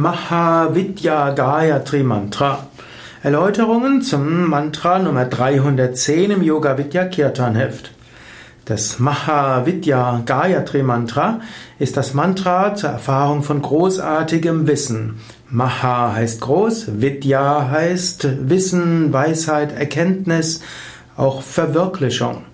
Mahavidya Gayatri Mantra. Erläuterungen zum Mantra Nummer 310 im Yoga Vidya Kirtan Heft. Das Mahavidya Gayatri Mantra ist das Mantra zur Erfahrung von großartigem Wissen. Maha heißt groß, Vidya heißt Wissen, Weisheit, Erkenntnis, auch Verwirklichung.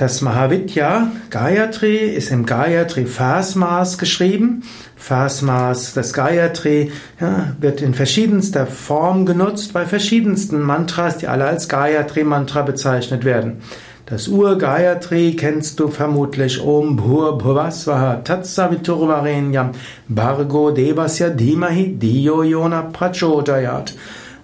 Das Mahavidya Gayatri ist im Gayatri Versmaß geschrieben. Versmaß des Gayatri ja, wird in verschiedenster Form genutzt bei verschiedensten Mantras, die alle als Gayatri Mantra bezeichnet werden. Das Ur-Gayatri kennst du vermutlich Om Bhur Bhuvasvaha Tatsaviturvarenyam Bargo Devasya Dhimahi Diyo Yona Prachodayat.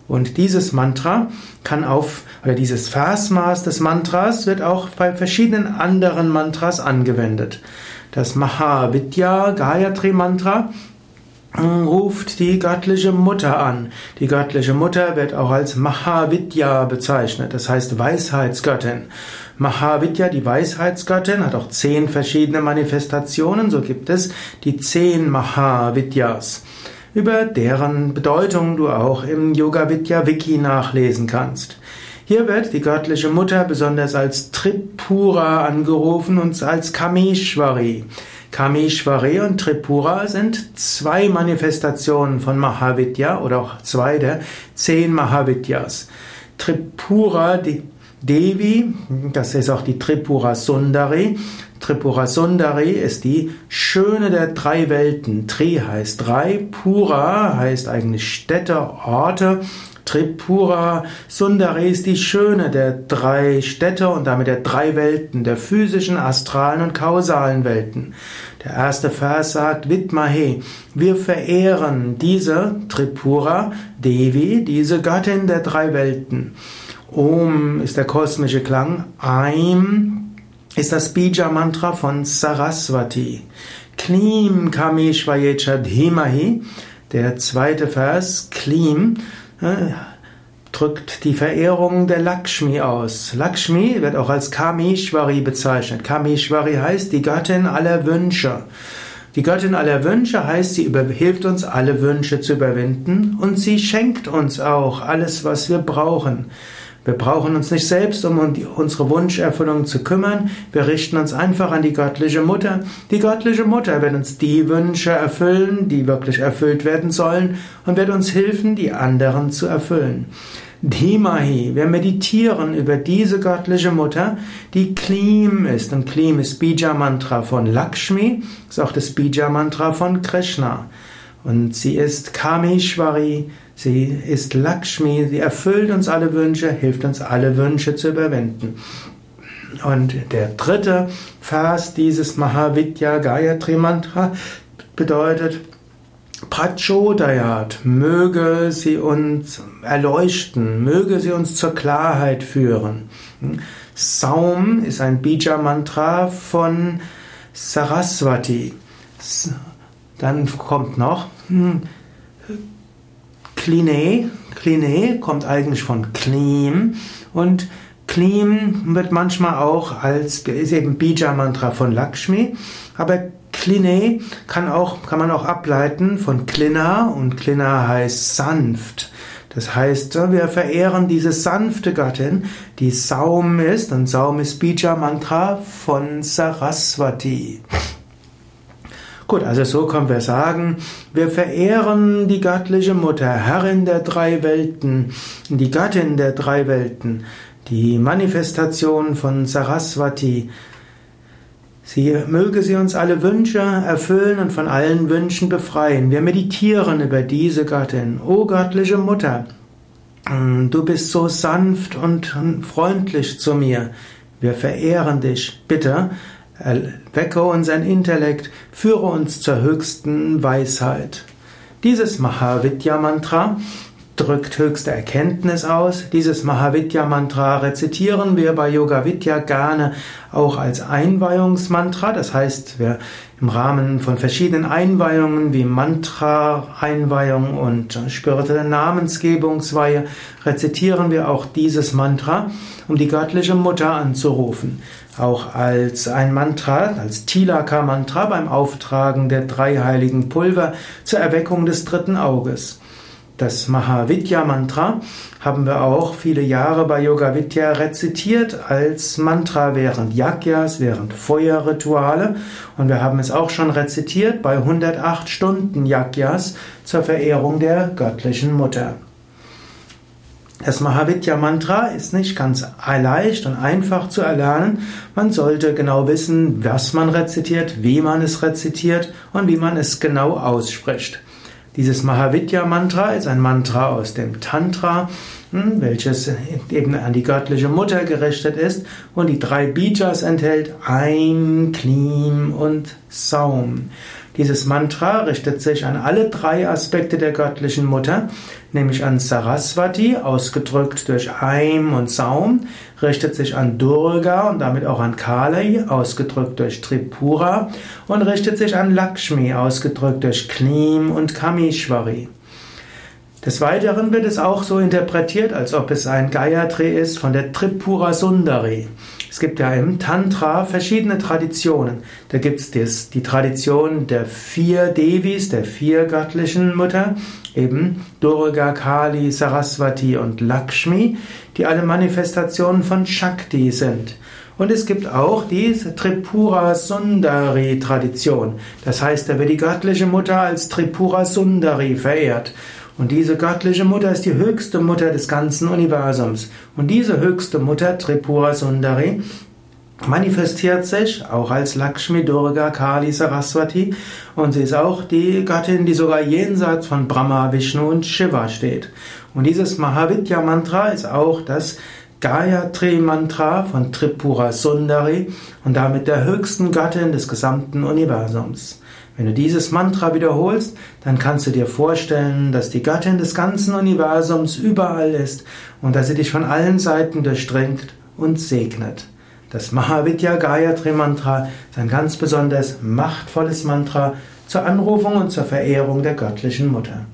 Und dieses Mantra kann auf, oder dieses Versmaß des Mantras wird auch bei verschiedenen anderen Mantras angewendet. Das Mahavidya Gayatri Mantra ruft die göttliche Mutter an. Die göttliche Mutter wird auch als Mahavidya bezeichnet, das heißt Weisheitsgöttin. Mahavidya, die Weisheitsgöttin, hat auch zehn verschiedene Manifestationen, so gibt es die zehn Mahavidyas über deren Bedeutung du auch im Yoga Vidya Wiki nachlesen kannst. Hier wird die göttliche Mutter besonders als Tripura angerufen und als Kameshwari. Kameshwari und Tripura sind zwei Manifestationen von Mahavidya oder auch zwei der zehn Mahavidyas. Tripura, die Devi, das ist auch die Tripura Sundari. Tripura Sundari ist die Schöne der drei Welten. Tri heißt drei, Pura heißt eigentlich Städte, Orte. Tripura Sundari ist die Schöne der drei Städte und damit der drei Welten, der physischen, astralen und kausalen Welten. Der erste Vers sagt, Vidmahe, wir verehren diese Tripura Devi, diese Göttin der drei Welten. Om ist der kosmische Klang. Aim ist das Bija-Mantra von Saraswati. Klim Kameshvayecha Dhimahi. Der zweite Vers, Klim, äh, drückt die Verehrung der Lakshmi aus. Lakshmi wird auch als Kameshwari bezeichnet. Kameshwari heißt die Göttin aller Wünsche. Die Göttin aller Wünsche heißt, sie hilft uns, alle Wünsche zu überwinden und sie schenkt uns auch alles, was wir brauchen. Wir brauchen uns nicht selbst um unsere Wunscherfüllung zu kümmern. Wir richten uns einfach an die göttliche Mutter. Die göttliche Mutter wird uns die Wünsche erfüllen, die wirklich erfüllt werden sollen und wird uns helfen, die anderen zu erfüllen. Dhimahi, wir meditieren über diese göttliche Mutter, die Klim ist. Und Klim ist Bija Mantra von Lakshmi, ist auch das Bija Mantra von Krishna. Und sie ist Kameshwari, sie ist Lakshmi, sie erfüllt uns alle Wünsche, hilft uns alle Wünsche zu überwinden. Und der dritte Vers dieses Mahavidya Gayatri Mantra bedeutet, Prachodayat, möge sie uns erleuchten, möge sie uns zur Klarheit führen. Saum ist ein Bija-Mantra von Saraswati. Dann kommt noch hm, Kline. Kline kommt eigentlich von Klim und Klim wird manchmal auch als ist eben Bija Mantra von Lakshmi, aber Kline kann auch kann man auch ableiten von Klina und Klina heißt sanft. Das heißt, wir verehren diese sanfte Gattin, die Saum ist und Saum ist Bija Mantra von Saraswati. Gut, also so können wir sagen, wir verehren die göttliche Mutter, Herrin der drei Welten, die Göttin der drei Welten, die Manifestation von Saraswati. Sie möge sie uns alle Wünsche erfüllen und von allen Wünschen befreien. Wir meditieren über diese Göttin. O göttliche Mutter, du bist so sanft und freundlich zu mir. Wir verehren dich. Bitte Wecke unseren Intellekt, führe uns zur höchsten Weisheit. Dieses Mahavidya Mantra drückt höchste Erkenntnis aus. Dieses Mahavidya-Mantra rezitieren wir bei Yoga Vidya gerne auch als Einweihungsmantra. Das heißt, wir im Rahmen von verschiedenen Einweihungen wie Mantra-Einweihung und spirituelle Namensgebungsweihe rezitieren wir auch dieses Mantra, um die göttliche Mutter anzurufen. Auch als ein Mantra, als Tilaka-Mantra beim Auftragen der drei heiligen Pulver zur Erweckung des dritten Auges. Das Mahavidya-Mantra haben wir auch viele Jahre bei Yoga Vidya rezitiert als Mantra während Yagyas, während Feuerrituale. Und wir haben es auch schon rezitiert bei 108 Stunden Yagyas zur Verehrung der göttlichen Mutter. Das Mahavidya-Mantra ist nicht ganz leicht und einfach zu erlernen. Man sollte genau wissen, was man rezitiert, wie man es rezitiert und wie man es genau ausspricht. Dieses Mahavidya-Mantra ist ein Mantra aus dem Tantra, welches eben an die göttliche Mutter gerichtet ist und die drei Bijas enthält Ein, Klim und Saum. Dieses Mantra richtet sich an alle drei Aspekte der göttlichen Mutter, nämlich an Saraswati, ausgedrückt durch Aim und Saum, richtet sich an Durga und damit auch an Kali, ausgedrückt durch Tripura, und richtet sich an Lakshmi, ausgedrückt durch Klim und Kamishwari. Des Weiteren wird es auch so interpretiert, als ob es ein Gayatri ist von der Tripura Sundari. Es gibt ja im Tantra verschiedene Traditionen. Da gibt es die Tradition der vier Devis, der vier göttlichen Mütter, eben Durga, Kali, Saraswati und Lakshmi, die alle Manifestationen von Shakti sind. Und es gibt auch die Tripura Sundari Tradition. Das heißt, da wird die göttliche Mutter als Tripura Sundari verehrt. Und diese göttliche Mutter ist die höchste Mutter des ganzen Universums. Und diese höchste Mutter, Tripura Sundari, manifestiert sich auch als Lakshmi Durga Kali Saraswati und sie ist auch die Göttin, die sogar jenseits von Brahma, Vishnu und Shiva steht. Und dieses Mahavidya Mantra ist auch das Gayatri Mantra von Tripura Sundari und damit der höchsten Göttin des gesamten Universums. Wenn du dieses Mantra wiederholst, dann kannst du dir vorstellen, dass die Göttin des ganzen Universums überall ist und dass sie dich von allen Seiten durchdringt und segnet. Das Mahavidya Gayatri Mantra ist ein ganz besonders machtvolles Mantra zur Anrufung und zur Verehrung der göttlichen Mutter.